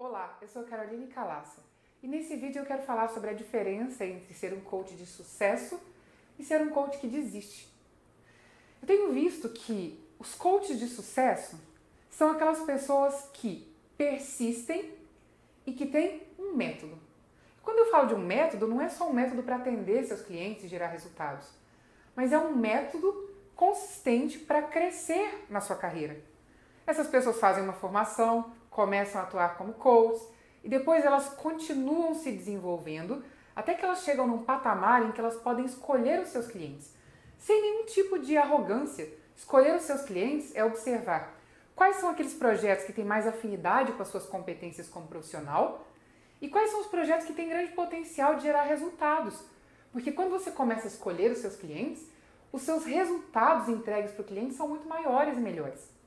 Olá, eu sou Caroline Calassa e nesse vídeo eu quero falar sobre a diferença entre ser um coach de sucesso e ser um coach que desiste. Eu tenho visto que os coaches de sucesso são aquelas pessoas que persistem e que têm um método. Quando eu falo de um método, não é só um método para atender seus clientes e gerar resultados, mas é um método consistente para crescer na sua carreira. Essas pessoas fazem uma formação, começam a atuar como coaches e depois elas continuam se desenvolvendo até que elas chegam num patamar em que elas podem escolher os seus clientes, sem nenhum tipo de arrogância. Escolher os seus clientes é observar quais são aqueles projetos que têm mais afinidade com as suas competências como profissional e quais são os projetos que têm grande potencial de gerar resultados. Porque quando você começa a escolher os seus clientes, os seus resultados entregues para o cliente são muito maiores e melhores.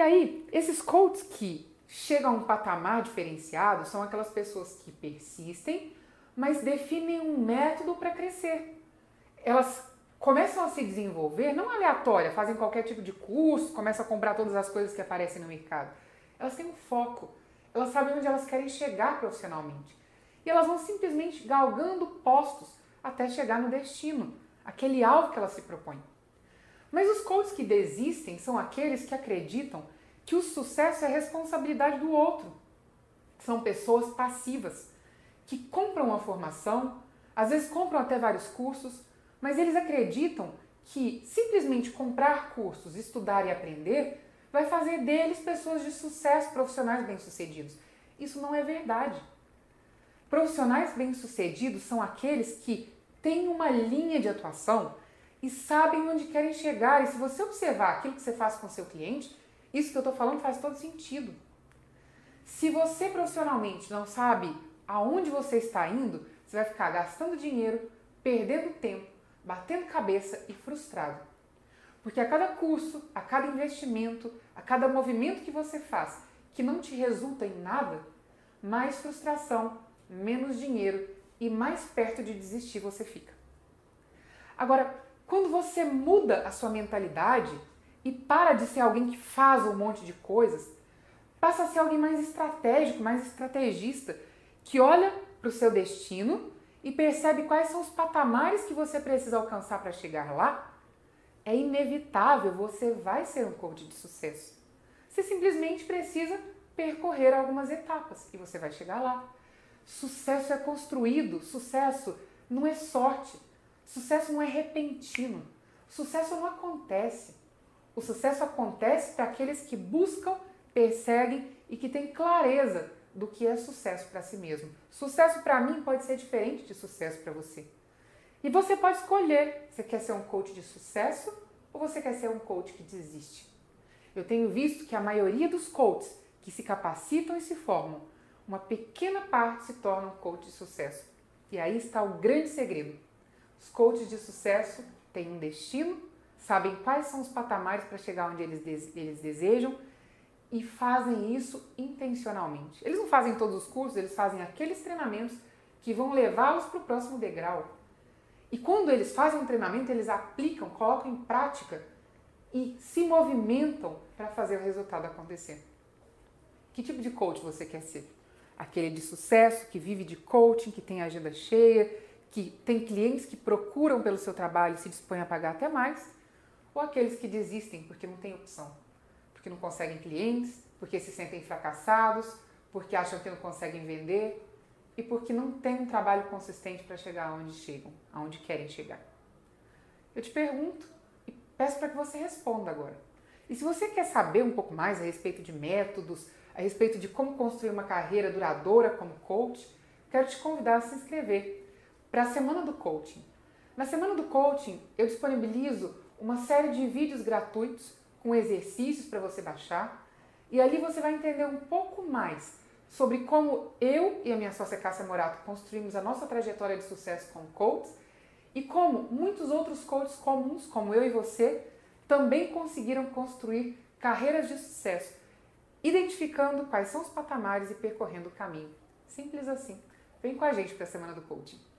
E aí, esses coaches que chegam a um patamar diferenciado são aquelas pessoas que persistem, mas definem um método para crescer. Elas começam a se desenvolver, não aleatória, fazem qualquer tipo de curso, começam a comprar todas as coisas que aparecem no mercado. Elas têm um foco, elas sabem onde elas querem chegar profissionalmente. E elas vão simplesmente galgando postos até chegar no destino, aquele alvo que elas se propõem. Mas os coaches que desistem são aqueles que acreditam que o sucesso é responsabilidade do outro. São pessoas passivas que compram uma formação, às vezes compram até vários cursos, mas eles acreditam que simplesmente comprar cursos, estudar e aprender vai fazer deles pessoas de sucesso, profissionais bem-sucedidos. Isso não é verdade. Profissionais bem-sucedidos são aqueles que têm uma linha de atuação e sabem onde querem chegar. E se você observar aquilo que você faz com seu cliente, isso que eu estou falando faz todo sentido. Se você profissionalmente não sabe aonde você está indo, você vai ficar gastando dinheiro, perdendo tempo, batendo cabeça e frustrado. Porque a cada curso, a cada investimento, a cada movimento que você faz que não te resulta em nada, mais frustração, menos dinheiro e mais perto de desistir você fica. Agora, quando você muda a sua mentalidade e para de ser alguém que faz um monte de coisas, passa a ser alguém mais estratégico, mais estrategista, que olha para o seu destino e percebe quais são os patamares que você precisa alcançar para chegar lá, é inevitável, você vai ser um coach de sucesso. Você simplesmente precisa percorrer algumas etapas e você vai chegar lá. Sucesso é construído, sucesso não é sorte. Sucesso não é repentino. Sucesso não acontece. O sucesso acontece para aqueles que buscam, perseguem e que têm clareza do que é sucesso para si mesmo. Sucesso para mim pode ser diferente de sucesso para você. E você pode escolher: você quer ser um coach de sucesso ou você quer ser um coach que desiste? Eu tenho visto que a maioria dos coaches que se capacitam e se formam, uma pequena parte se torna um coach de sucesso. E aí está o grande segredo. Os coaches de sucesso têm um destino, sabem quais são os patamares para chegar onde eles, eles desejam e fazem isso intencionalmente. Eles não fazem todos os cursos, eles fazem aqueles treinamentos que vão levá-los para o próximo degrau. E quando eles fazem um treinamento, eles aplicam, colocam em prática e se movimentam para fazer o resultado acontecer. Que tipo de coach você quer ser? Aquele de sucesso, que vive de coaching, que tem agenda cheia, que tem clientes que procuram pelo seu trabalho e se dispõem a pagar até mais, ou aqueles que desistem porque não têm opção, porque não conseguem clientes, porque se sentem fracassados, porque acham que não conseguem vender e porque não têm um trabalho consistente para chegar aonde chegam, aonde querem chegar. Eu te pergunto e peço para que você responda agora. E se você quer saber um pouco mais a respeito de métodos, a respeito de como construir uma carreira duradoura como coach, quero te convidar a se inscrever para a semana do coaching. Na semana do coaching, eu disponibilizo uma série de vídeos gratuitos com exercícios para você baixar e ali você vai entender um pouco mais sobre como eu e a minha sócia Cássia Morato construímos a nossa trajetória de sucesso como coaches e como muitos outros coaches comuns, como eu e você, também conseguiram construir carreiras de sucesso, identificando quais são os patamares e percorrendo o caminho. Simples assim. Vem com a gente para a semana do coaching.